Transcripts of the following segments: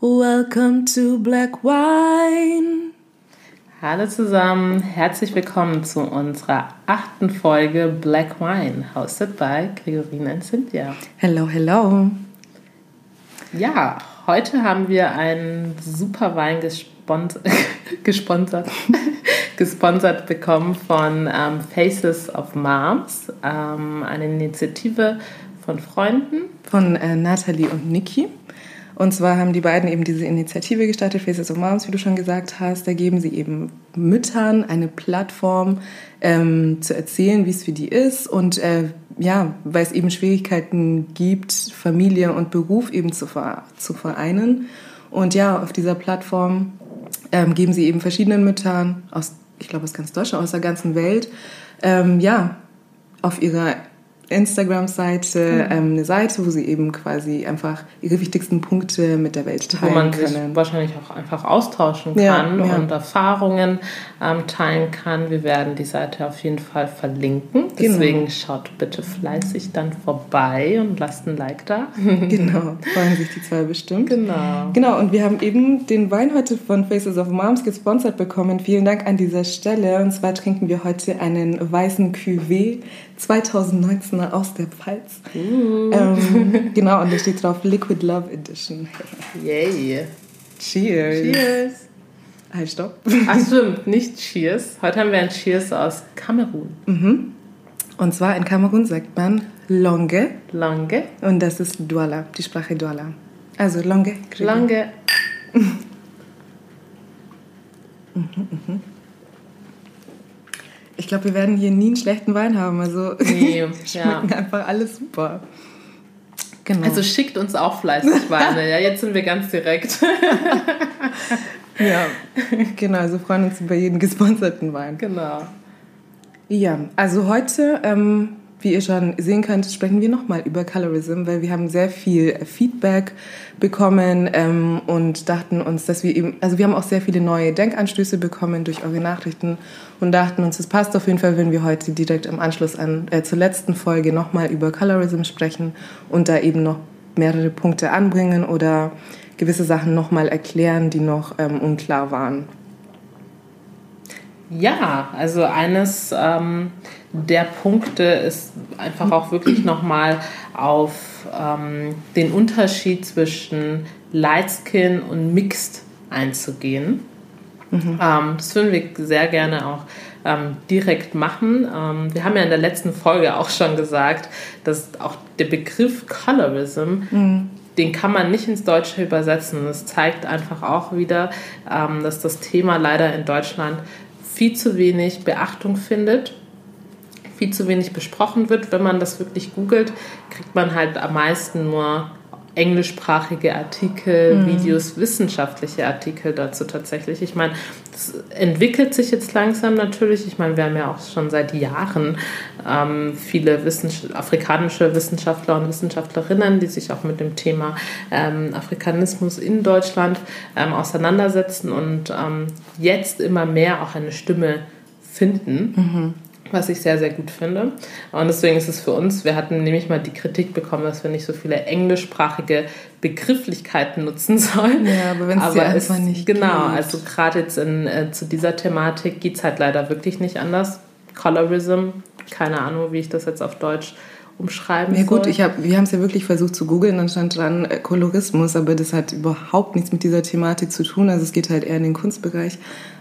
Welcome to Black Wine. Hallo zusammen, herzlich willkommen zu unserer achten Folge Black Wine, hosted by Gregorine und Cynthia. Hello, hello. Ja, heute haben wir einen super Wein gesponsert, gesponsert, gesponsert bekommen von ähm, Faces of Moms, ähm, eine Initiative von Freunden. Von äh, Nathalie und Niki. Und zwar haben die beiden eben diese Initiative gestartet, Faces of Moms, wie du schon gesagt hast. Da geben sie eben Müttern eine Plattform ähm, zu erzählen, wie es für die ist. Und äh, ja, weil es eben Schwierigkeiten gibt, Familie und Beruf eben zu, zu vereinen. Und ja, auf dieser Plattform ähm, geben sie eben verschiedenen Müttern aus, ich glaube, aus ganz Deutschland, aus der ganzen Welt, ähm, ja, auf ihrer Instagram-Seite, mhm. ähm, eine Seite, wo sie eben quasi einfach ihre wichtigsten Punkte mit der Welt teilen können. Wo man können. sich wahrscheinlich auch einfach austauschen kann ja, ja. und Erfahrungen ähm, teilen kann. Wir werden die Seite auf jeden Fall verlinken. Genau. Deswegen genau. schaut bitte fleißig dann vorbei und lasst ein Like da. genau, freuen sich die zwei bestimmt. Genau. Genau, und wir haben eben den Wein heute von Faces of Moms gesponsert bekommen. Vielen Dank an dieser Stelle. Und zwar trinken wir heute einen weißen Cuvée 2019er aus der Pfalz. Uh. Ähm, genau, und da steht drauf Liquid Love Edition. Yay. Cheers. Cheers. Halt, stopp. Ach stimmt, nicht Cheers. Heute haben wir ein Cheers aus Kamerun. Mhm. Und zwar in Kamerun sagt man Longe. Longe. Und das ist Douala, die Sprache Douala. Also Longe. Longe. mhm, mhm. Ich glaube, wir werden hier nie einen schlechten Wein haben. Also nee, schmecken ja. einfach alles super. Genau. Also schickt uns auch fleißig Weine. ja, jetzt sind wir ganz direkt. ja, genau. Also freuen uns über jeden gesponserten Wein. Genau. Ja, also heute ähm, wie ihr schon sehen könnt, sprechen wir nochmal über Colorism, weil wir haben sehr viel Feedback bekommen ähm, und dachten uns, dass wir eben, also wir haben auch sehr viele neue Denkanstöße bekommen durch eure Nachrichten und dachten uns, es passt auf jeden Fall, wenn wir heute direkt im Anschluss an äh, zur letzten Folge nochmal über Colorism sprechen und da eben noch mehrere Punkte anbringen oder gewisse Sachen nochmal erklären, die noch ähm, unklar waren. Ja, also eines ähm, der Punkte ist einfach auch wirklich nochmal auf ähm, den Unterschied zwischen Light Skin und Mixed einzugehen. Mhm. Ähm, das würden wir sehr gerne auch ähm, direkt machen. Ähm, wir haben ja in der letzten Folge auch schon gesagt, dass auch der Begriff Colorism mhm den kann man nicht ins Deutsche übersetzen. Das zeigt einfach auch wieder, ähm, dass das Thema leider in Deutschland viel zu wenig Beachtung findet, viel zu wenig besprochen wird. Wenn man das wirklich googelt, kriegt man halt am meisten nur englischsprachige Artikel, mhm. Videos, wissenschaftliche Artikel dazu tatsächlich. Ich meine, das entwickelt sich jetzt langsam natürlich. Ich meine, wir haben ja auch schon seit Jahren ähm, viele Wissens afrikanische Wissenschaftler und Wissenschaftlerinnen, die sich auch mit dem Thema ähm, Afrikanismus in Deutschland ähm, auseinandersetzen und ähm, jetzt immer mehr auch eine Stimme finden. Mhm was ich sehr, sehr gut finde. Und deswegen ist es für uns, wir hatten nämlich mal die Kritik bekommen, dass wir nicht so viele englischsprachige Begrifflichkeiten nutzen sollen. Ja, aber wenn es ja einfach nicht Genau, gibt. also gerade jetzt in, äh, zu dieser Thematik geht es halt leider wirklich nicht anders. Colorism, keine Ahnung, wie ich das jetzt auf Deutsch umschreiben ja, gut, ich hab, wir haben es ja wirklich versucht zu googeln, dann stand dran äh, Kolorismus, aber das hat überhaupt nichts mit dieser Thematik zu tun. Also es geht halt eher in den Kunstbereich.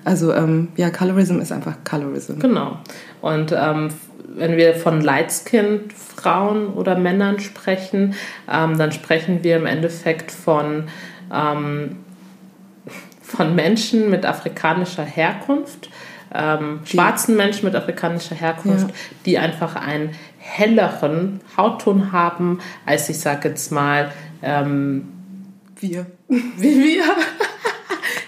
Also ähm, ja, Colorism ist einfach Colorism. Genau. Und ähm, wenn wir von Lightskin Frauen oder Männern sprechen, ähm, dann sprechen wir im Endeffekt von, ähm, von Menschen mit afrikanischer Herkunft. Ähm, schwarzen Menschen mit afrikanischer Herkunft, ja. die einfach ein helleren Hautton haben, als ich sage jetzt mal ähm, wir. Wie wir.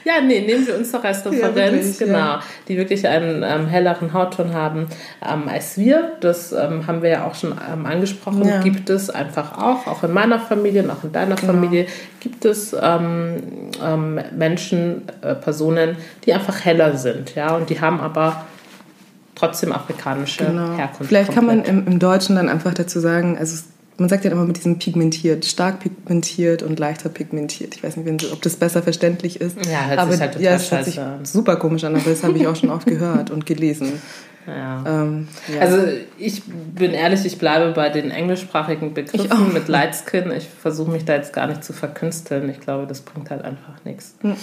Ja, nee, nehmen wir uns doch als Referenz, ja, genau, ja. die wirklich einen ähm, helleren Hautton haben ähm, als wir. Das ähm, haben wir ja auch schon ähm, angesprochen. Ja. Gibt es einfach auch, auch in meiner Familie und auch in deiner genau. Familie, gibt es ähm, ähm, Menschen, äh, Personen, die einfach heller sind, ja, und die haben aber trotzdem afrikanische genau. Herkunft. Vielleicht komplett. kann man im, im, Deutschen dann einfach dazu sagen, also man sagt ja immer mit diesem pigmentiert, stark pigmentiert und leichter pigmentiert. Ich weiß nicht, ob das besser verständlich ist. Ja, hört aber, sich halt total ja, es hört sich super komisch an, aber das habe ich auch schon oft gehört und gelesen. Ja. Ähm, ja. Also ich bin ehrlich, ich bleibe bei den englischsprachigen Begriffen mit Light Skin. Ich versuche mich da jetzt gar nicht zu verkünsteln. Ich glaube, das bringt halt einfach nichts. Mhm.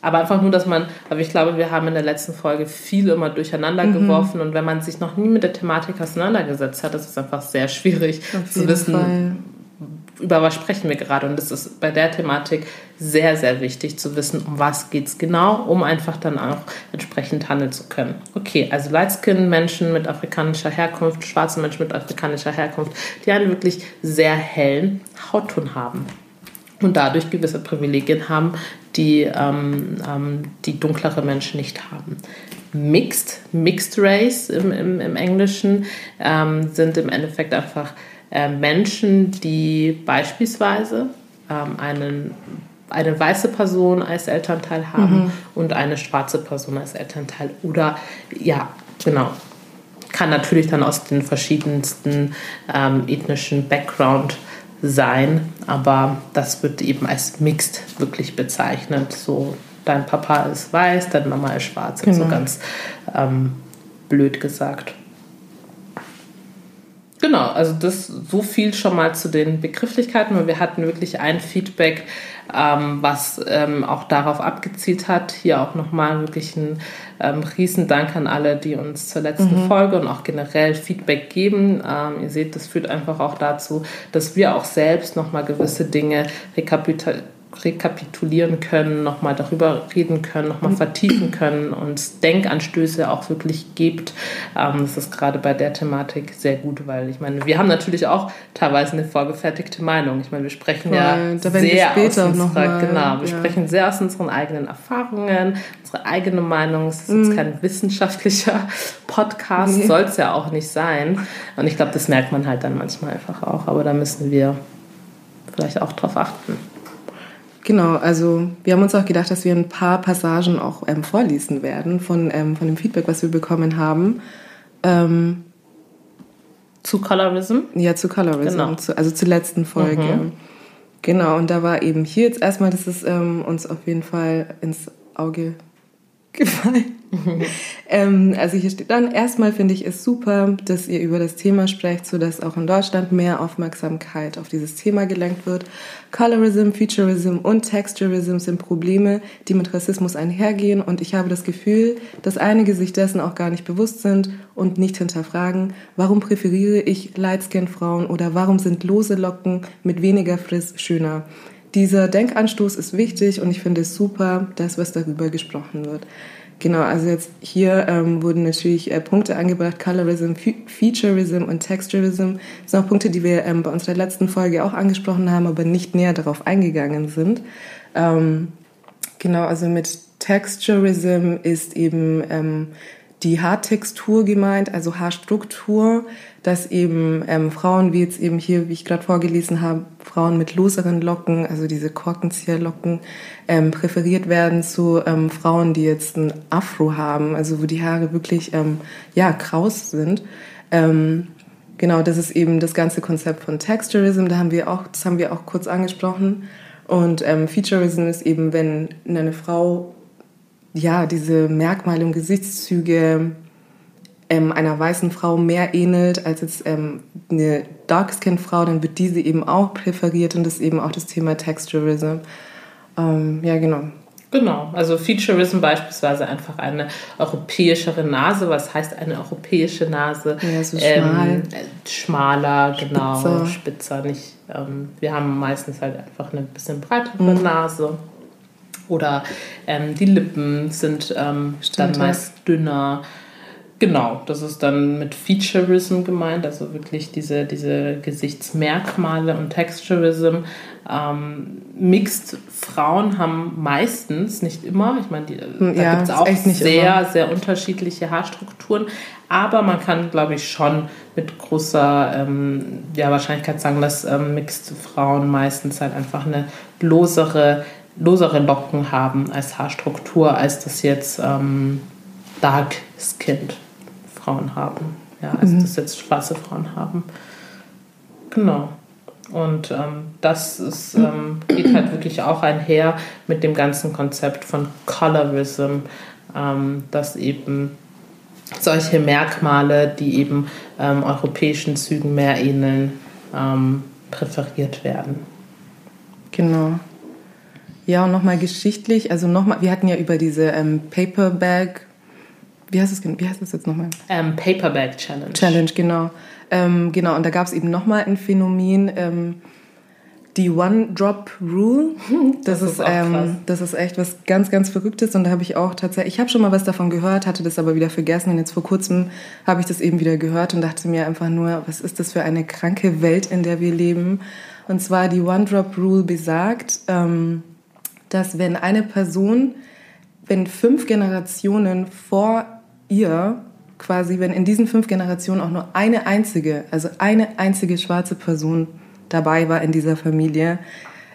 Aber einfach nur, dass man, aber ich glaube, wir haben in der letzten Folge viel immer durcheinander mhm. geworfen und wenn man sich noch nie mit der Thematik auseinandergesetzt hat, ist es einfach sehr schwierig Auf zu wissen, Fall über was sprechen wir gerade? Und es ist bei der Thematik sehr, sehr wichtig zu wissen, um was geht es genau, um einfach dann auch entsprechend handeln zu können. Okay, also Lightskin-Menschen mit afrikanischer Herkunft, schwarze Menschen mit afrikanischer Herkunft, die einen wirklich sehr hellen Hautton haben und dadurch gewisse Privilegien haben, die ähm, ähm, die dunklere Menschen nicht haben. Mixed, Mixed Race im, im, im Englischen ähm, sind im Endeffekt einfach äh, Menschen, die beispielsweise ähm, einen, eine weiße Person als Elternteil haben mhm. und eine schwarze Person als Elternteil. Oder ja, genau. Kann natürlich dann aus den verschiedensten ähm, ethnischen Background sein, aber das wird eben als mixed wirklich bezeichnet. So, dein Papa ist weiß, deine Mama ist schwarz, genau. so ganz ähm, blöd gesagt. Genau, also das so viel schon mal zu den Begrifflichkeiten, weil wir hatten wirklich ein Feedback, ähm, was ähm, auch darauf abgezielt hat. Hier auch nochmal wirklich ein ähm, Riesendank an alle, die uns zur letzten mhm. Folge und auch generell Feedback geben. Ähm, ihr seht, das führt einfach auch dazu, dass wir auch selbst nochmal gewisse Dinge rekapitulieren rekapitulieren können, nochmal darüber reden können, nochmal vertiefen können und Denkanstöße auch wirklich gibt. Ähm, das ist gerade bei der Thematik sehr gut, weil ich meine, wir haben natürlich auch teilweise eine vorgefertigte Meinung. Ich meine, wir sprechen ja da sehr aus unserer, genau, wir ja. sprechen sehr aus unseren eigenen Erfahrungen, unsere eigene Meinung. Es ist mhm. jetzt kein wissenschaftlicher Podcast, nee. soll es ja auch nicht sein. Und ich glaube, das merkt man halt dann manchmal einfach auch. Aber da müssen wir vielleicht auch drauf achten. Genau, also wir haben uns auch gedacht, dass wir ein paar Passagen auch ähm, vorlesen werden von, ähm, von dem Feedback, was wir bekommen haben. Ähm, zu Colorism? Ja, zu Colorism, genau. zu, also zur letzten Folge. Mhm. Genau, und da war eben hier jetzt erstmal, das ist ähm, uns auf jeden Fall ins Auge gefallen. ähm, also hier steht dann, erstmal finde ich es super, dass ihr über das Thema sprecht, sodass auch in Deutschland mehr Aufmerksamkeit auf dieses Thema gelenkt wird. Colorism, Featureism und Texturism sind Probleme, die mit Rassismus einhergehen und ich habe das Gefühl, dass einige sich dessen auch gar nicht bewusst sind und nicht hinterfragen, warum präferiere ich Lightskin-Frauen oder warum sind lose Locken mit weniger Friss schöner. Dieser Denkanstoß ist wichtig und ich finde es super, dass was darüber gesprochen wird. Genau, also jetzt hier ähm, wurden natürlich äh, Punkte angebracht, Colorism, Featureism und Texturism. Das sind auch Punkte, die wir ähm, bei unserer letzten Folge auch angesprochen haben, aber nicht näher darauf eingegangen sind. Ähm, genau, also mit Texturism ist eben ähm, die Haartextur gemeint, also Haarstruktur, dass eben ähm, Frauen, wie jetzt eben hier, wie ich gerade vorgelesen habe, Frauen mit loseren Locken, also diese Korkenzieherlocken, ähm, präferiert werden zu ähm, Frauen, die jetzt ein Afro haben, also wo die Haare wirklich ähm, ja kraus sind. Ähm, genau, das ist eben das ganze Konzept von Texturism. Da haben wir auch, das haben wir auch kurz angesprochen. Und ähm, Featureism ist eben, wenn eine Frau ja, diese Merkmale und Gesichtszüge ähm, einer weißen Frau mehr ähnelt als jetzt ähm, eine Dark-Skin-Frau, dann wird diese eben auch präferiert und das ist eben auch das Thema Texturism. Ähm, ja, genau. Genau, also Featureism beispielsweise einfach eine europäischere Nase. Was heißt eine europäische Nase? Ja, so schmal. Ähm, schmaler, genau, spitzer. spitzer nicht. Ähm, wir haben meistens halt einfach eine bisschen breitere mhm. Nase. Oder ähm, die Lippen sind ähm, dann meist dünner. Genau, das ist dann mit Featureism gemeint, also wirklich diese, diese Gesichtsmerkmale und Texturism. Ähm, Mixed Frauen haben meistens, nicht immer, ich meine, die, hm, da ja, gibt es auch sehr, immer. sehr unterschiedliche Haarstrukturen, aber man kann, glaube ich, schon mit großer ähm, ja, Wahrscheinlichkeit sagen, dass ähm, Mixed Frauen meistens halt einfach eine losere losere Locken haben als Haarstruktur, als das jetzt ähm, Dark Skinned Frauen haben. Ja, als mhm. das jetzt schwarze Frauen haben. Genau. Und ähm, das ist, ähm, geht halt wirklich auch einher mit dem ganzen Konzept von Colorism, ähm, dass eben solche Merkmale, die eben ähm, europäischen Zügen mehr ähneln, ähm, präferiert werden. Genau. Ja, und nochmal geschichtlich, also nochmal, wir hatten ja über diese ähm, Paperback, wie heißt es, wie heißt das jetzt nochmal? Ähm, Paperback Challenge. Challenge, genau. Ähm, genau, und da gab es eben nochmal ein Phänomen, ähm, die One-Drop-Rule. Das, das, ist, ist ähm, das ist echt was ganz, ganz Verrücktes. Und da habe ich auch tatsächlich, ich habe schon mal was davon gehört, hatte das aber wieder vergessen. Und jetzt vor kurzem habe ich das eben wieder gehört und dachte mir einfach nur, was ist das für eine kranke Welt, in der wir leben? Und zwar die One-Drop-Rule besagt, ähm, dass wenn eine Person, wenn fünf Generationen vor ihr quasi, wenn in diesen fünf Generationen auch nur eine einzige, also eine einzige schwarze Person dabei war in dieser Familie,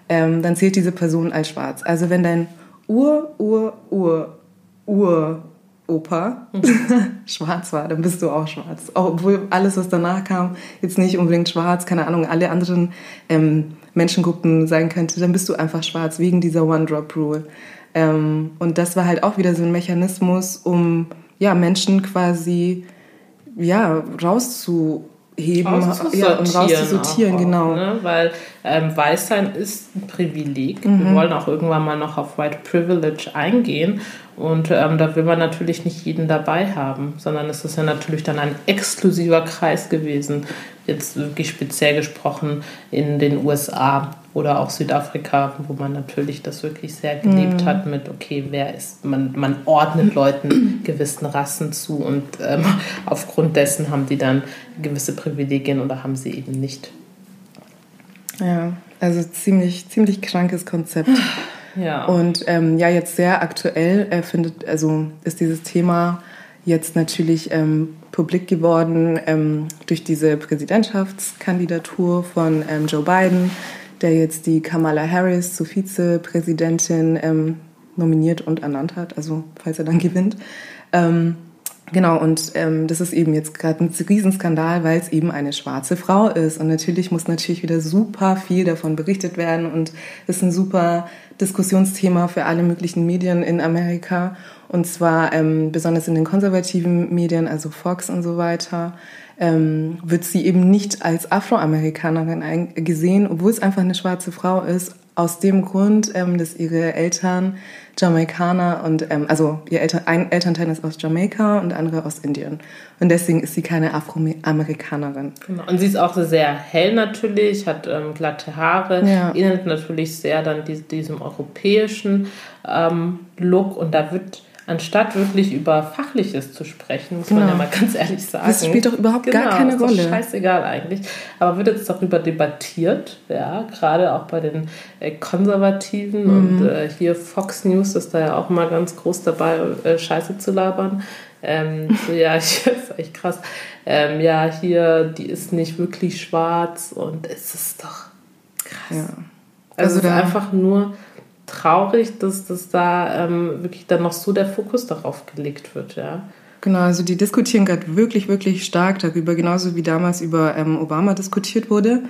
ähm, dann zählt diese Person als schwarz. Also wenn dein Ur, Ur, Ur, Ur Opa schwarz war, dann bist du auch schwarz. Obwohl alles, was danach kam, jetzt nicht unbedingt schwarz, keine Ahnung, alle anderen ähm, Menschengruppen sein könnte, dann bist du einfach schwarz wegen dieser One-Drop-Rule. Ähm, und das war halt auch wieder so ein Mechanismus, um ja, Menschen quasi ja, rauszuheben ja, und rauszusortieren, genau. Ne? Weil ähm, Weißsein ist ein Privileg. Mhm. Wir wollen auch irgendwann mal noch auf White Privilege eingehen. Und ähm, da will man natürlich nicht jeden dabei haben, sondern es ist ja natürlich dann ein exklusiver Kreis gewesen, jetzt wirklich speziell gesprochen in den USA oder auch Südafrika, wo man natürlich das wirklich sehr gelebt mhm. hat mit, okay, wer ist, man, man ordnet Leuten gewissen Rassen zu und ähm, aufgrund dessen haben die dann gewisse Privilegien oder haben sie eben nicht. Ja, also ziemlich, ziemlich krankes Konzept. Ja. Und ähm, ja, jetzt sehr aktuell äh, findet, also ist dieses Thema jetzt natürlich ähm, publik geworden ähm, durch diese Präsidentschaftskandidatur von ähm, Joe Biden, der jetzt die Kamala Harris zur Vizepräsidentin ähm, nominiert und ernannt hat, also falls er dann gewinnt. Ähm, Genau, und ähm, das ist eben jetzt gerade ein Riesenskandal, weil es eben eine schwarze Frau ist. Und natürlich muss natürlich wieder super viel davon berichtet werden und ist ein super Diskussionsthema für alle möglichen Medien in Amerika. Und zwar ähm, besonders in den konservativen Medien, also Fox und so weiter, ähm, wird sie eben nicht als Afroamerikanerin gesehen, obwohl es einfach eine schwarze Frau ist, aus dem Grund, ähm, dass ihre Eltern Jamaikaner und ähm, also ihr Eltern, ein Elternteil ist aus Jamaika und andere aus Indien. Und deswegen ist sie keine Afroamerikanerin. Genau. Und sie ist auch sehr hell natürlich, hat ähm, glatte Haare, ja. ähnelt natürlich sehr dann diesem europäischen ähm, Look und da wird anstatt wirklich über Fachliches zu sprechen, muss genau. man ja mal ganz ehrlich sagen. Das spielt doch überhaupt genau, gar keine ist Rolle. Doch scheißegal eigentlich. Aber wird jetzt darüber debattiert, ja, gerade auch bei den äh, Konservativen mhm. und äh, hier Fox News ist da ja auch mal ganz groß dabei, äh, Scheiße zu labern. Ähm, so, ja, ich, ist echt krass. Ähm, ja, hier, die ist nicht wirklich schwarz und es ist doch krass. Ja. Also, also ist einfach nur traurig, dass, dass da ähm, wirklich dann noch so der Fokus darauf gelegt wird, ja. Genau, also die diskutieren gerade wirklich, wirklich stark darüber, genauso wie damals über ähm, Obama diskutiert wurde.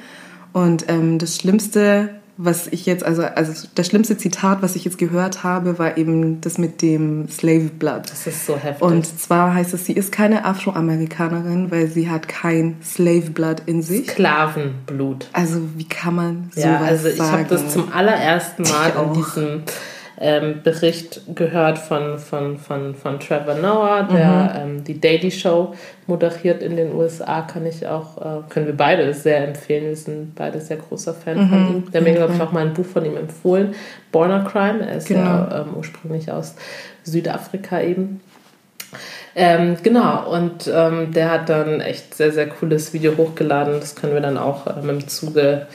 Und ähm, das Schlimmste was ich jetzt, also, also das schlimmste Zitat, was ich jetzt gehört habe, war eben das mit dem Slave Blood. Das ist so heftig. Und zwar heißt es, sie ist keine Afroamerikanerin, weil sie hat kein Slave Blood in sich. Sklavenblut. Also wie kann man sowas ja, also ich habe das zum allerersten Mal in diesem ähm, Bericht gehört von, von, von, von Trevor Noah, der mhm. ähm, die Daily Show moderiert in den USA, kann ich auch, äh, können wir beide sehr empfehlen. Wir sind beide sehr großer Fan mhm. von ihm. Der mir, glaube ich, auch mal ein Buch von ihm empfohlen, Born Crime. Er ist genau. ja ähm, ursprünglich aus Südafrika eben. Ähm, genau, und ähm, der hat dann echt sehr, sehr cooles Video hochgeladen. Das können wir dann auch ähm, im Zuge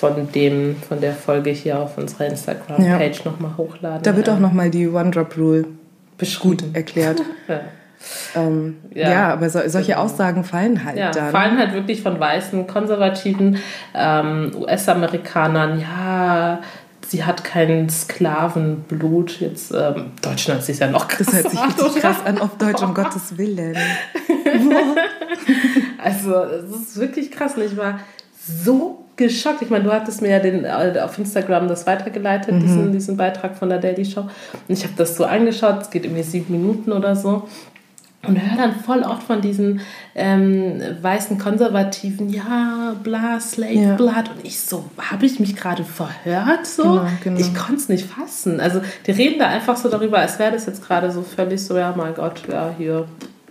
von dem, von der Folge hier auf unserer Instagram-Page ja. nochmal hochladen. Da wird auch nochmal die One-Drop-Rule gut erklärt. ja. Ähm, ja. ja. aber so, solche genau. Aussagen fallen halt ja, dann. Fallen halt wirklich von weißen, konservativen ähm, US-Amerikanern, ja, sie hat kein Sklavenblut. Jetzt, ähm, Deutschland ist ja noch krass. Das hört sich richtig oder? krass an auf Deutsch, um Gottes Willen. also, es ist wirklich krass, nicht wahr? So geschockt. Ich meine, du hattest mir ja den, äh, auf Instagram das weitergeleitet, mhm. diesen, diesen Beitrag von der Daily Show. Und ich habe das so angeschaut, es geht irgendwie sieben Minuten oder so. Und höre dann voll oft von diesen ähm, weißen Konservativen, ja, bla, Slave ja. Blood. Und ich so, habe ich mich gerade verhört? So? Genau, genau. Ich konnte es nicht fassen. Also die reden da einfach so darüber, als wäre das jetzt gerade so völlig so, ja, mein Gott, ja, hier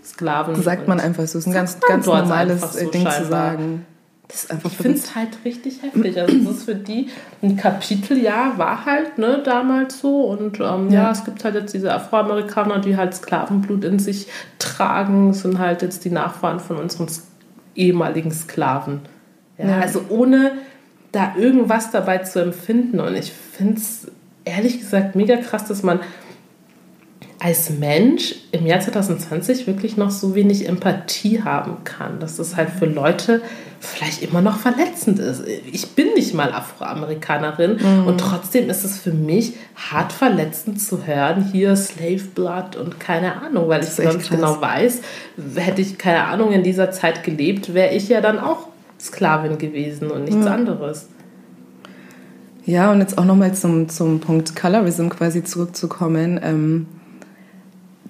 Sklaven. Sagt man einfach so, es ist ein ganz, ganz normales so Ding scheinbar. zu sagen. Ich finde es halt richtig heftig. Also das ist für die ein Kapiteljahr war halt ne, damals so. Und ähm, ja. ja. es gibt halt jetzt diese Afroamerikaner, die halt Sklavenblut in sich tragen, das sind halt jetzt die Nachfahren von unseren ehemaligen Sklaven. Ja, ja. Also ohne da irgendwas dabei zu empfinden. Und ich finde es ehrlich gesagt mega krass, dass man als Mensch im Jahr 2020 wirklich noch so wenig Empathie haben kann. Dass das halt für Leute vielleicht immer noch verletzend ist. Ich bin nicht mal Afroamerikanerin mhm. und trotzdem ist es für mich hart verletzend zu hören, hier Slave Blood und keine Ahnung, weil ich sonst genau weiß, hätte ich keine Ahnung in dieser Zeit gelebt, wäre ich ja dann auch Sklavin gewesen und nichts mhm. anderes. Ja, und jetzt auch nochmal zum, zum Punkt Colorism quasi zurückzukommen. Ähm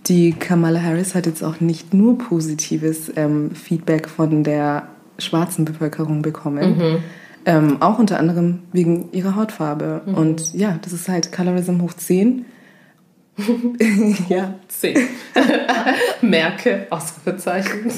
die Kamala Harris hat jetzt auch nicht nur positives ähm, Feedback von der schwarzen Bevölkerung bekommen. Mhm. Ähm, auch unter anderem wegen ihrer Hautfarbe. Mhm. Und ja, das ist halt Colorism hoch 10. ja. 10. Merke, Ausrufezeichen.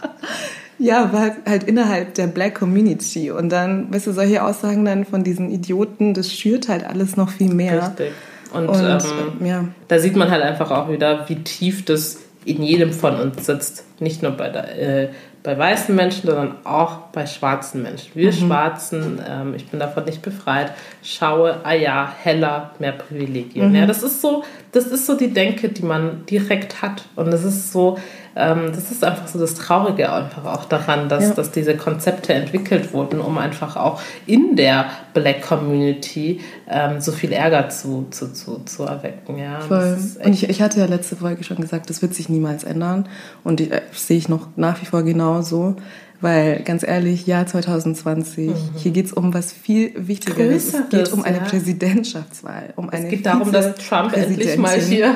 ja, aber halt, halt innerhalb der Black Community. Und dann, weißt du, solche Aussagen dann von diesen Idioten, das schürt halt alles noch viel mehr. Richtig. Und, und ähm, ja. da sieht man halt einfach auch wieder, wie tief das in jedem von uns sitzt. Nicht nur bei, der, äh, bei weißen Menschen, sondern auch bei schwarzen Menschen. Wir mhm. Schwarzen, ähm, ich bin davon nicht befreit, schaue, ah ja, heller, mehr Privilegien. Mhm. Ja, das ist so, das ist so die Denke, die man direkt hat. Und das ist so, ähm, das ist einfach so das Traurige einfach auch daran, dass, ja. dass diese Konzepte entwickelt wurden, um einfach auch in der Black Community ähm, so viel Ärger zu, zu, zu, zu erwecken. Ja. Voll. Und ich, ich hatte ja letzte Folge schon gesagt, das wird sich niemals ändern. Und ich, äh, sehe ich noch nach wie vor genauso. Weil ganz ehrlich, Jahr 2020, mhm. hier geht es um was viel Wichtigeres. Größeres, es geht um eine ja. Präsidentschaftswahl. Um eine es geht darum, dass Trump endlich mal hier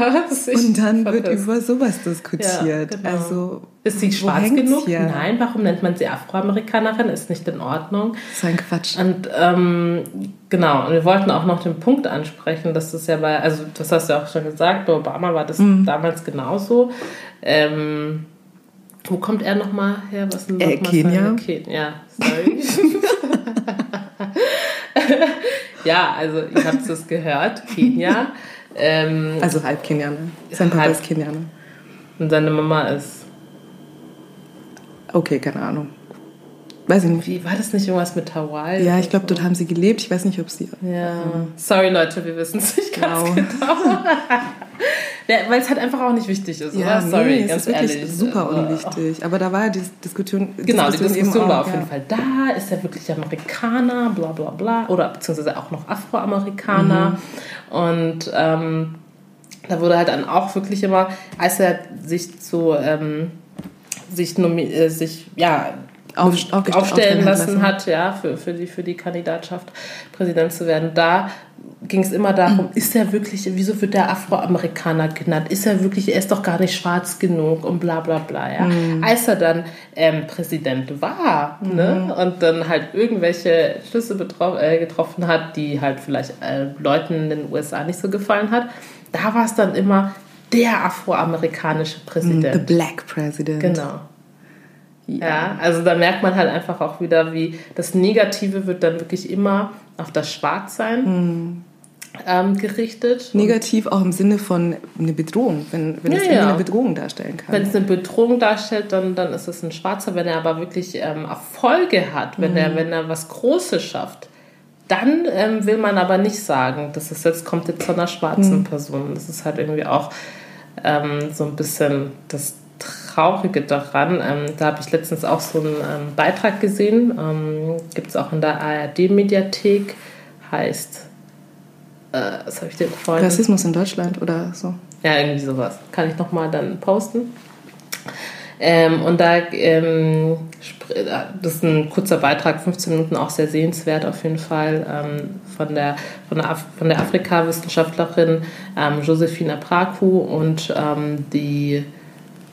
Und dann wird über sowas diskutiert. Ja, genau. Also, ist sie schwarz genug? Hier? Nein, warum nennt man sie Afroamerikanerin? Ist nicht in Ordnung. Das ist ein Quatsch. Und ähm, genau, und wir wollten auch noch den Punkt ansprechen, dass das ja bei, also das hast du ja auch schon gesagt, bei Obama war das mhm. damals genauso. Ähm, wo kommt er nochmal her? Was denn äh, Kenia. Kenia, sorry. ja, also ich habe es gehört, Kenia. Ähm, also halb Kenianer. Sein Papa halb, ist Kenianer. Und seine Mama ist. Okay, keine Ahnung. Weiß ich nicht. Wie, war das nicht irgendwas mit Hawaii? Ja, ich glaube, dort haben sie gelebt. Ich weiß nicht, ob sie. Ja. Ähm, Sorry, Leute, wir wissen es nicht ganz genau. genau. weil es halt einfach auch nicht wichtig ist. Ja, oder? Sorry, nee, ganz es ist ehrlich. wirklich super unwichtig. Aber da war ja die Diskussion. Genau, Diskussion die Diskussion war auf jeden Fall da. Ist er wirklich Amerikaner? Bla bla bla. Oder beziehungsweise auch noch Afroamerikaner. Mhm. Und ähm, da wurde halt dann auch wirklich immer, als er sich zu. Ähm, sich, äh, sich ja, auf, aufstellen lassen, lassen, hat, ja, für, für, die, für die Kandidatschaft Präsident zu werden. Da ging es immer darum, ist er wirklich, wieso wird der Afroamerikaner genannt? Ist er wirklich, er ist doch gar nicht schwarz genug und bla bla bla. Ja. Mhm. Als er dann ähm, Präsident war mhm. ne, und dann halt irgendwelche Schlüsse äh, getroffen hat, die halt vielleicht äh, Leuten in den USA nicht so gefallen hat, da war es dann immer der afroamerikanische Präsident. The Black President. Genau. Ja. ja, also da merkt man halt einfach auch wieder, wie das Negative wird dann wirklich immer auf das Schwarzsein mhm. ähm, gerichtet. Negativ auch im Sinne von eine Bedrohung, wenn, wenn ja, es ja. eine Bedrohung darstellen kann. Wenn es eine Bedrohung darstellt, dann, dann ist es ein Schwarzer. Wenn er aber wirklich ähm, Erfolge hat, wenn, mhm. er, wenn er was Großes schafft, dann ähm, will man aber nicht sagen, dass es jetzt kommt jetzt von einer schwarzen mhm. Person. Das ist halt irgendwie auch ähm, so ein bisschen das Traurige daran, ähm, da habe ich letztens auch so einen ähm, Beitrag gesehen, ähm, gibt es auch in der ARD-Mediathek, heißt, äh, was habe ich dir vorhin? Rassismus in Deutschland oder so. Ja, irgendwie sowas. Kann ich nochmal dann posten. Ähm, und da, ähm, das ist ein kurzer Beitrag, 15 Minuten, auch sehr sehenswert auf jeden Fall, ähm, von der, von der, Af von der Afrika-Wissenschaftlerin Josephine Praku und die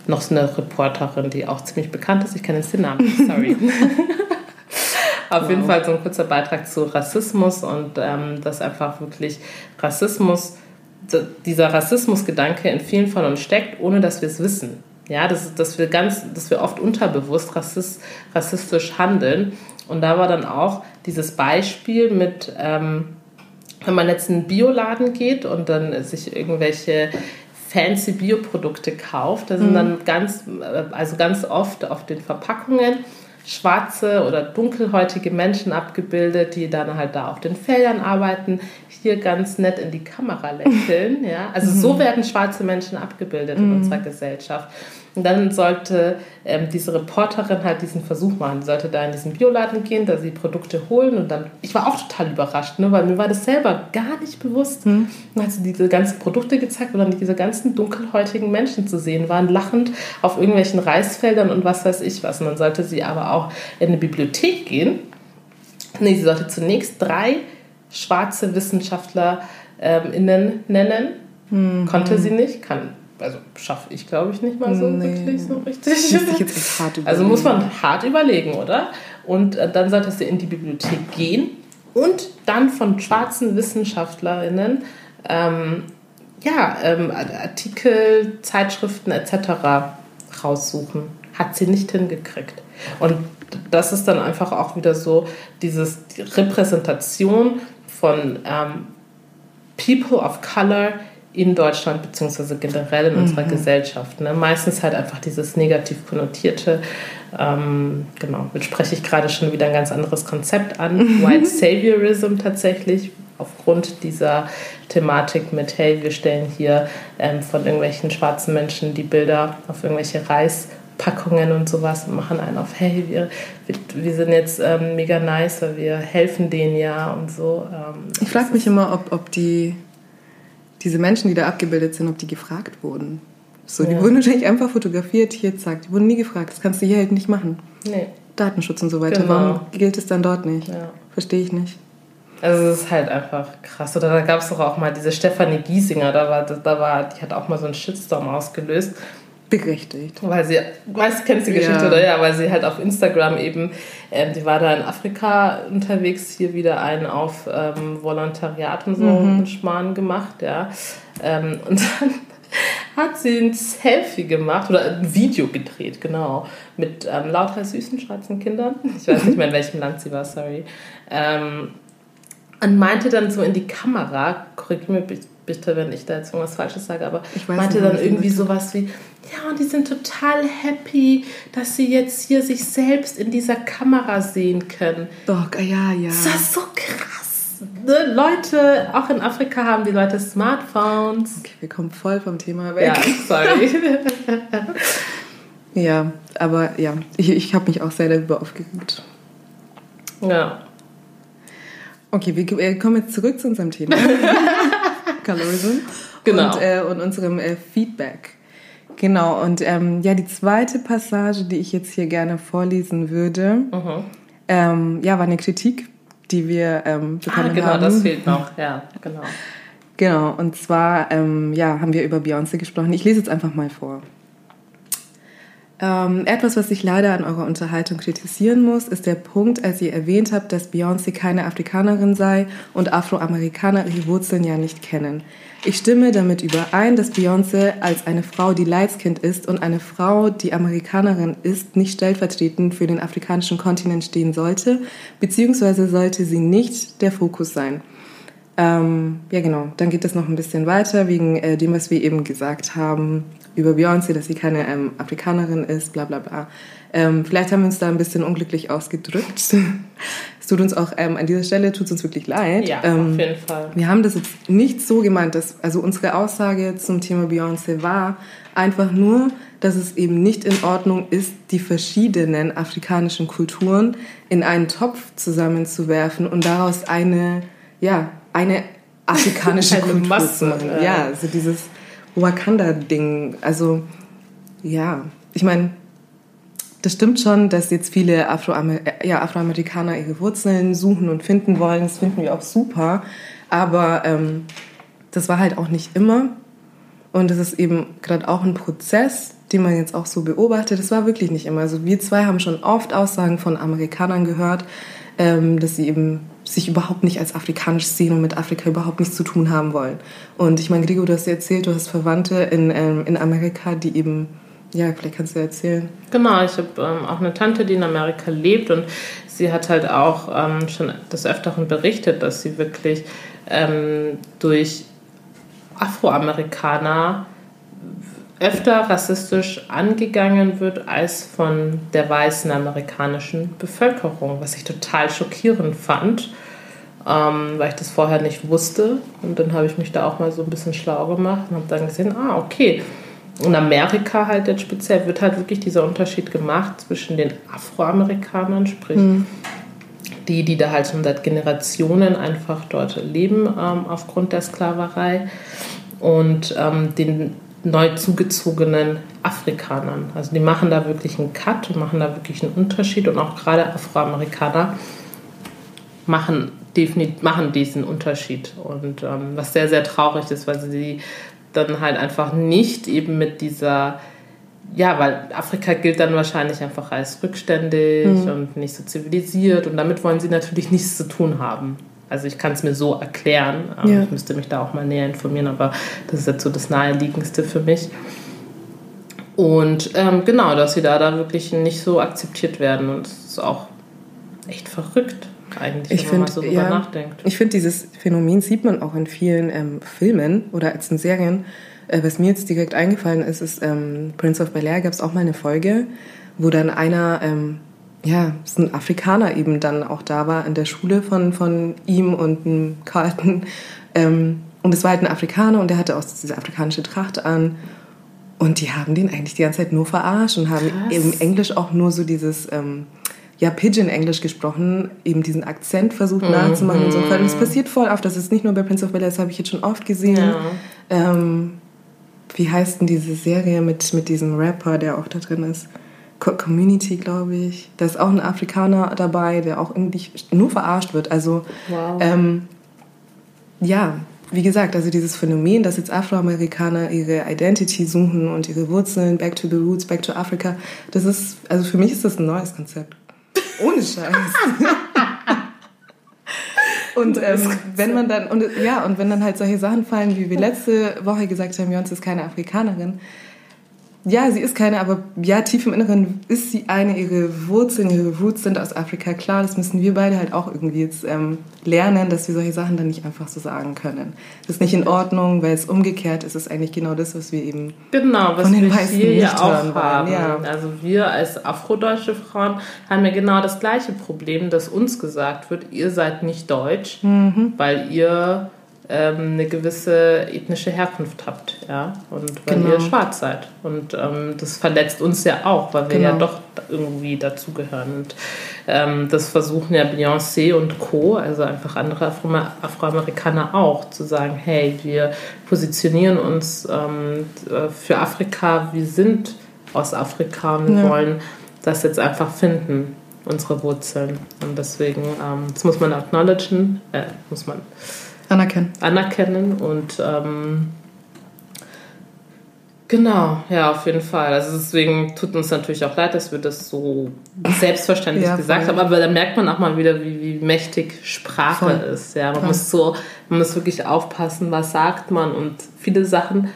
noch so eine Reporterin, die auch ziemlich bekannt ist. Ich kenne jetzt den Namen, sorry. Auf wow. jeden Fall so ein kurzer Beitrag zu Rassismus und ähm, dass einfach wirklich Rassismus, dieser Rassismusgedanke in vielen von uns steckt, ohne dass wir es wissen. Ja, dass, dass wir ganz, dass wir oft unterbewusst rassist, rassistisch handeln. Und da war dann auch dieses Beispiel mit, ähm, wenn man jetzt in einen Bioladen geht und dann sich irgendwelche fancy Bioprodukte kauft, da sind mhm. dann ganz, also ganz oft auf den Verpackungen schwarze oder dunkelhäutige Menschen abgebildet, die dann halt da auf den Feldern arbeiten, hier ganz nett in die Kamera lächeln. Ja? Also so mhm. werden schwarze Menschen abgebildet in mhm. unserer Gesellschaft. Und dann sollte ähm, diese Reporterin halt diesen Versuch machen. Sie sollte da in diesen Bioladen gehen, da sie Produkte holen und dann, ich war auch total überrascht, ne, weil mir war das selber gar nicht bewusst. Mhm. Dann hat sie diese ganzen Produkte gezeigt, wo dann diese ganzen dunkelhäutigen Menschen zu sehen waren, lachend auf irgendwelchen Reisfeldern und was weiß ich was. Und dann sollte sie aber auch in eine Bibliothek gehen. Nee, sie sollte zunächst drei schwarze Wissenschaftler ähm, nennen. Mhm. Konnte sie nicht, kann also schaffe ich, glaube ich, nicht mal so nee. wirklich so richtig. Also muss man hart überlegen, oder? Und äh, dann solltest du in die Bibliothek gehen und dann von schwarzen WissenschaftlerInnen ähm, ja, ähm, Artikel, Zeitschriften etc. raussuchen. Hat sie nicht hingekriegt. Und das ist dann einfach auch wieder so dieses die Repräsentation von ähm, People of Color in Deutschland beziehungsweise generell in unserer mhm. Gesellschaft. Ne? Meistens halt einfach dieses negativ konnotierte, ähm, genau, jetzt spreche ich gerade schon wieder ein ganz anderes Konzept an. White Saviorism tatsächlich, aufgrund dieser Thematik mit, hey, wir stellen hier ähm, von irgendwelchen schwarzen Menschen die Bilder auf irgendwelche Reispackungen und sowas und machen einen auf, hey, wir, wir, wir sind jetzt ähm, mega nice, weil wir helfen denen ja und so. Ähm, ich frage mich immer, ob, ob die diese Menschen, die da abgebildet sind, ob die gefragt wurden. So, die wurden wahrscheinlich einfach fotografiert, hier, zack. Die wurden nie gefragt. Das kannst du hier halt nicht machen. Nee. Datenschutz und so weiter. Genau. Warum gilt es dann dort nicht? Ja. Verstehe ich nicht. Also es ist halt einfach krass. Oder da gab es doch auch mal diese Stefanie Giesinger, da war, da war, die hat auch mal so einen Shitstorm ausgelöst, Berechtigt. Weil sie, weißt du, kennst die Geschichte, ja. oder? Ja, weil sie halt auf Instagram eben, ähm, die war da in Afrika unterwegs, hier wieder einen auf ähm, Volontariat und so mhm. einen Schmarrn gemacht, ja. Ähm, und dann hat sie ein Selfie gemacht oder ein Video gedreht, genau, mit ähm, lauter süßen schwarzen Kindern. Ich weiß nicht mehr, in welchem Land sie war, sorry. Ähm, und meinte dann so in die Kamera, korrigiere mich bitte, wenn ich da jetzt irgendwas Falsches sage, aber ich meinte dann irgendwie sowas wie, ja, und die sind total happy, dass sie jetzt hier sich selbst in dieser Kamera sehen können. Doch, ja, ja. Das ist so krass. Ne? Leute, auch in Afrika haben die Leute Smartphones. Okay, wir kommen voll vom Thema weg. Ja, sorry. ja, aber ja, ich, ich habe mich auch sehr darüber aufgeregt. Ja. Okay, wir kommen jetzt zurück zu unserem Thema. Colorism. Genau. Und, äh, und unserem äh, Feedback. Genau, und ähm, ja, die zweite Passage, die ich jetzt hier gerne vorlesen würde, mhm. ähm, ja, war eine Kritik, die wir ähm, bekommen ah, genau, haben. Genau, das fehlt noch, ja, genau. Genau, und zwar ähm, ja, haben wir über Beyoncé gesprochen. Ich lese jetzt einfach mal vor. Ähm, etwas, was ich leider an eurer Unterhaltung kritisieren muss, ist der Punkt, als ihr erwähnt habt, dass Beyoncé keine Afrikanerin sei und Afroamerikaner ihre Wurzeln ja nicht kennen. Ich stimme damit überein, dass Beyoncé als eine Frau, die Lightskind ist und eine Frau, die Amerikanerin ist, nicht stellvertretend für den afrikanischen Kontinent stehen sollte, beziehungsweise sollte sie nicht der Fokus sein. Ähm, ja, genau. Dann geht es noch ein bisschen weiter wegen äh, dem, was wir eben gesagt haben über Beyoncé, dass sie keine ähm, Afrikanerin ist, bla bla bla. Ähm, vielleicht haben wir uns da ein bisschen unglücklich ausgedrückt. es tut uns auch ähm, an dieser Stelle tut uns wirklich leid. Ja, ähm, auf jeden Fall. Wir haben das jetzt nicht so gemeint, dass also unsere Aussage zum Thema Beyoncé war einfach nur, dass es eben nicht in Ordnung ist, die verschiedenen afrikanischen Kulturen in einen Topf zusammenzuwerfen und daraus eine ja eine afrikanische eine Kultur Masse, zu machen. Ja, also dieses Wakanda-Ding. Also, ja, ich meine, das stimmt schon, dass jetzt viele Afroamer ja, Afroamerikaner ihre Wurzeln suchen und finden wollen. Das finden wir auch super. Aber ähm, das war halt auch nicht immer. Und es ist eben gerade auch ein Prozess, den man jetzt auch so beobachtet. Das war wirklich nicht immer. Also wir zwei haben schon oft Aussagen von Amerikanern gehört, ähm, dass sie eben sich überhaupt nicht als afrikanisch sehen und mit Afrika überhaupt nichts zu tun haben wollen. Und ich meine, Gregor, du hast ja erzählt, du hast Verwandte in, ähm, in Amerika, die eben, ja, vielleicht kannst du erzählen. Genau, ich habe ähm, auch eine Tante, die in Amerika lebt und sie hat halt auch ähm, schon des Öfteren berichtet, dass sie wirklich ähm, durch Afroamerikaner öfter rassistisch angegangen wird als von der weißen amerikanischen Bevölkerung, was ich total schockierend fand, ähm, weil ich das vorher nicht wusste. Und dann habe ich mich da auch mal so ein bisschen schlau gemacht und habe dann gesehen, ah, okay. In Amerika halt jetzt speziell wird halt wirklich dieser Unterschied gemacht zwischen den Afroamerikanern, sprich mhm. die, die da halt schon seit Generationen einfach dort leben ähm, aufgrund der Sklaverei und ähm, den neu zugezogenen Afrikanern. Also die machen da wirklich einen Cut und machen da wirklich einen Unterschied und auch gerade Afroamerikaner machen, definitiv, machen diesen Unterschied. Und ähm, was sehr, sehr traurig ist, weil sie dann halt einfach nicht eben mit dieser, ja, weil Afrika gilt dann wahrscheinlich einfach als rückständig mhm. und nicht so zivilisiert und damit wollen sie natürlich nichts zu tun haben. Also ich kann es mir so erklären. Ähm, ja. Ich müsste mich da auch mal näher informieren, aber das ist jetzt so das Naheliegendste für mich. Und ähm, genau, dass sie da, da wirklich nicht so akzeptiert werden. Und es ist auch echt verrückt, eigentlich, ich wenn find, man so drüber ja, nachdenkt. Ich finde, dieses Phänomen sieht man auch in vielen ähm, Filmen oder als in Serien. Äh, was mir jetzt direkt eingefallen ist, ist ähm, Prince of Bel-Air gab es auch mal eine Folge, wo dann einer ähm, ja, es ist ein Afrikaner eben dann auch da war in der Schule von, von ihm und einem Carlton. Ähm, und es war halt ein Afrikaner und der hatte auch diese afrikanische Tracht an. Und die haben den eigentlich die ganze Zeit nur verarscht und haben Krass. im Englisch auch nur so dieses, ähm, ja, Pidgin-Englisch gesprochen, eben diesen Akzent versucht mhm. nachzumachen und so. Und das passiert voll oft, das ist nicht nur bei Prince of Bel-Air, das habe ich jetzt schon oft gesehen. Ja. Ähm, wie heißt denn diese Serie mit, mit diesem Rapper, der auch da drin ist? Community, glaube ich. Da ist auch ein Afrikaner dabei, der auch irgendwie nur verarscht wird. Also, wow. ähm, ja, wie gesagt, also dieses Phänomen, dass jetzt Afroamerikaner ihre Identity suchen und ihre Wurzeln, back to the roots, back to Africa, das ist, also für mich ist das ein neues Konzept. Ohne Scheiß. und ähm, wenn man dann, und ja, und wenn dann halt solche Sachen fallen, wie wir letzte Woche gesagt haben, Beyoncé ist keine Afrikanerin, ja, sie ist keine, aber ja, tief im Inneren ist sie eine. Ihre Wurzeln, ihre Roots sind aus Afrika. Klar, das müssen wir beide halt auch irgendwie jetzt ähm, lernen, dass wir solche Sachen dann nicht einfach so sagen können. Das ist nicht in Ordnung, weil es umgekehrt ist, ist eigentlich genau das, was wir eben genau, was von den wir hier ja auch haben. Ja. Also wir als afrodeutsche Frauen haben ja genau das gleiche Problem, dass uns gesagt wird, ihr seid nicht deutsch, mhm. weil ihr ähm, eine gewisse ethnische Herkunft habt, ja, und weil genau. ihr schwarz seid. Und ähm, das verletzt uns ja auch, weil wir genau. ja doch irgendwie dazugehören. Und ähm, das versuchen ja Beyoncé und Co., also einfach andere Afro Afroamerikaner auch, zu sagen, hey, wir positionieren uns ähm, für Afrika, wir sind aus Afrika und ja. wollen das jetzt einfach finden unsere Wurzeln. Und deswegen, ähm, das muss man acknowledgen, äh, muss man Anerkennen. Anerkennen und ähm, genau, ja, auf jeden Fall. Also deswegen tut uns natürlich auch leid, dass wir das so selbstverständlich ja, gesagt haben, aber da merkt man auch mal wieder, wie, wie mächtig Sprache voll. ist. Ja, man muss so, man muss wirklich aufpassen, was sagt man und viele Sachen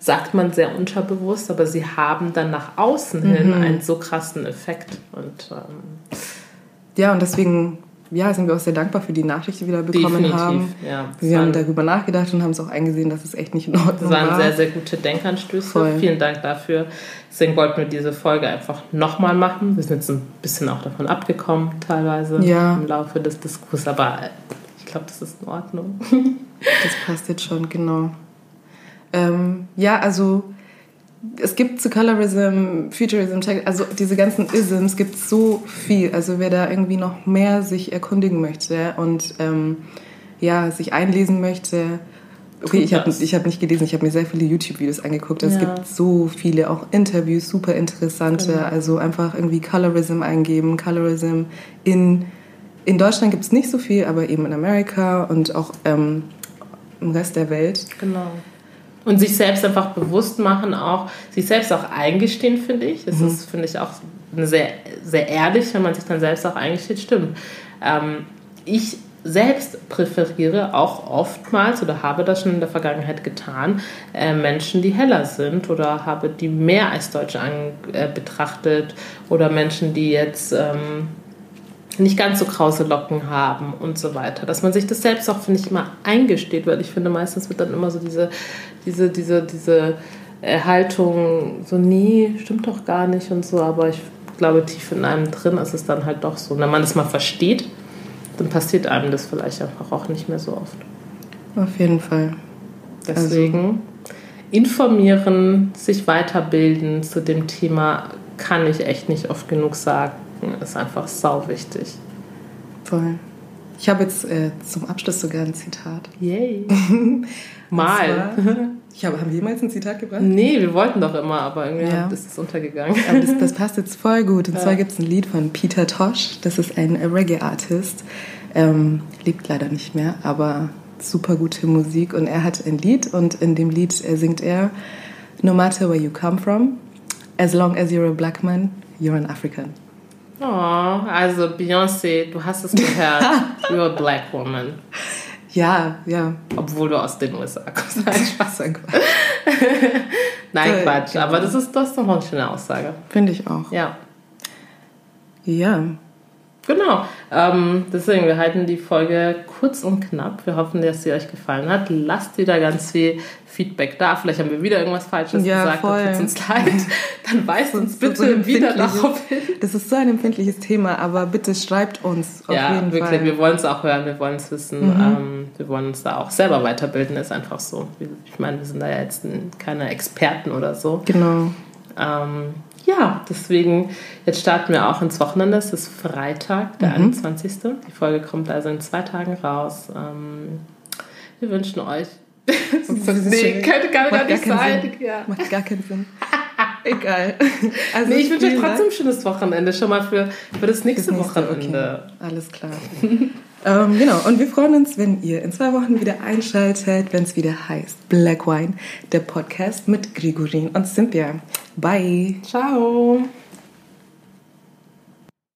sagt man sehr unterbewusst, aber sie haben dann nach außen hin mhm. einen so krassen Effekt und ähm, ja, und deswegen ja, sind wir auch sehr dankbar für die Nachricht, die wir da bekommen Definitiv, haben. Ja, wir haben darüber nachgedacht und haben es auch eingesehen, dass es echt nicht in Ordnung war. Das waren sehr, sehr gute Denkanstöße. Voll. Vielen Dank dafür. Deswegen wollten wir diese Folge einfach nochmal machen. Wir sind jetzt ein bisschen auch davon abgekommen, teilweise ja. im Laufe des Diskurses, aber ich glaube, das ist in Ordnung. das passt jetzt schon, genau. Ähm, ja, also es gibt zu Colorism, Futurism, also diese ganzen Isms gibt es so viel. Also wer da irgendwie noch mehr sich erkundigen möchte und ähm, ja, sich einlesen möchte, okay, ich habe ich hab nicht gelesen, ich habe mir sehr viele YouTube-Videos angeguckt. Es Ja. gibt so viele, auch Interviews, super interessante. Genau. Also einfach irgendwie Colorism eingeben, Colorism in, in Deutschland gibt es nicht so viel, aber eben in Amerika und auch ähm, im Rest der Welt. Genau. Und sich selbst einfach bewusst machen, auch sich selbst auch eingestehen, finde ich. Das ist, finde ich, auch sehr, sehr ehrlich, wenn man sich dann selbst auch eingesteht, stimmt. Ähm, ich selbst präferiere auch oftmals oder habe das schon in der Vergangenheit getan, äh, Menschen, die heller sind oder habe die mehr als Deutsche an, äh, betrachtet oder Menschen, die jetzt ähm, nicht ganz so krause Locken haben und so weiter. Dass man sich das selbst auch, finde ich, mal eingesteht, weil ich finde, meistens wird dann immer so diese, diese, diese, diese äh, Haltung so, nee, stimmt doch gar nicht und so, aber ich glaube, tief in einem drin ist es dann halt doch so. Und wenn man das mal versteht, dann passiert einem das vielleicht einfach auch nicht mehr so oft. Auf jeden Fall. Deswegen informieren, sich weiterbilden zu dem Thema kann ich echt nicht oft genug sagen. Ist einfach sau wichtig. Voll. Ich habe jetzt äh, zum Abschluss sogar ein Zitat. Yay. Mal. zwar- Ich habe, haben wir jemals ein Zitat gebracht? Nee, wir wollten doch immer, aber irgendwie Ja. ist es untergegangen. Aber das, das passt jetzt voll gut. Und Ja. zwar gibt es ein Lied von Peter Tosh. Das ist ein Reggae-Artist. Ähm, lebt leider nicht mehr, aber super gute Musik. Und er hat ein Lied und in dem Lied äh, singt er No matter where you come from, as long as you're a black man, you're an African. Oh, also Beyoncé, du hast es gehört. You're a black woman. Ja, ja. Obwohl du aus den USA kommst. Nein, Spaß. Spaß. Quatsch. Nein, So, Quatsch. genau. Aber das ist, das ist doch eine schöne Aussage. Finde ich auch. Ja. Ja. Genau. Ähm, deswegen, wir halten die Folge kurz und knapp. Wir hoffen, dass sie euch gefallen hat. Lasst wieder ganz viel Feedback da. Vielleicht haben wir wieder irgendwas Falsches Ja, gesagt. voll. Tut's uns leid. Dann weist uns So- so bitte ein wieder darauf hin. Das ist so ein empfindliches Thema, aber bitte schreibt uns auf ja, jeden wirklich. Fall. Mhm. Wir wollen es auch hören. Wir wollen es wissen. Ähm, wir wollen uns da auch selber weiterbilden. Ist einfach so. Ich meine, wir sind da ja jetzt keine Experten oder so. Genau. Ähm, ja, deswegen, jetzt starten wir auch ins Wochenende. Es ist Freitag, der Mhm. 21. Die Folge kommt also in zwei Tagen raus. Ähm, wir wünschen euch. nee, könnte gar, gar nicht gar sein. Ja. Macht gar keinen Sinn. Egal. Also Nee, ich wünsche euch trotzdem ein schönes Wochenende. Schon mal für, für das nächste, nächste, Wochenende. Okay. Alles klar. Ähm, genau, und wir freuen uns, wenn ihr in zwei Wochen wieder einschaltet, wenn es wieder heißt Black Wine, der Podcast mit Grigorin und Cynthia. Bye. Ciao.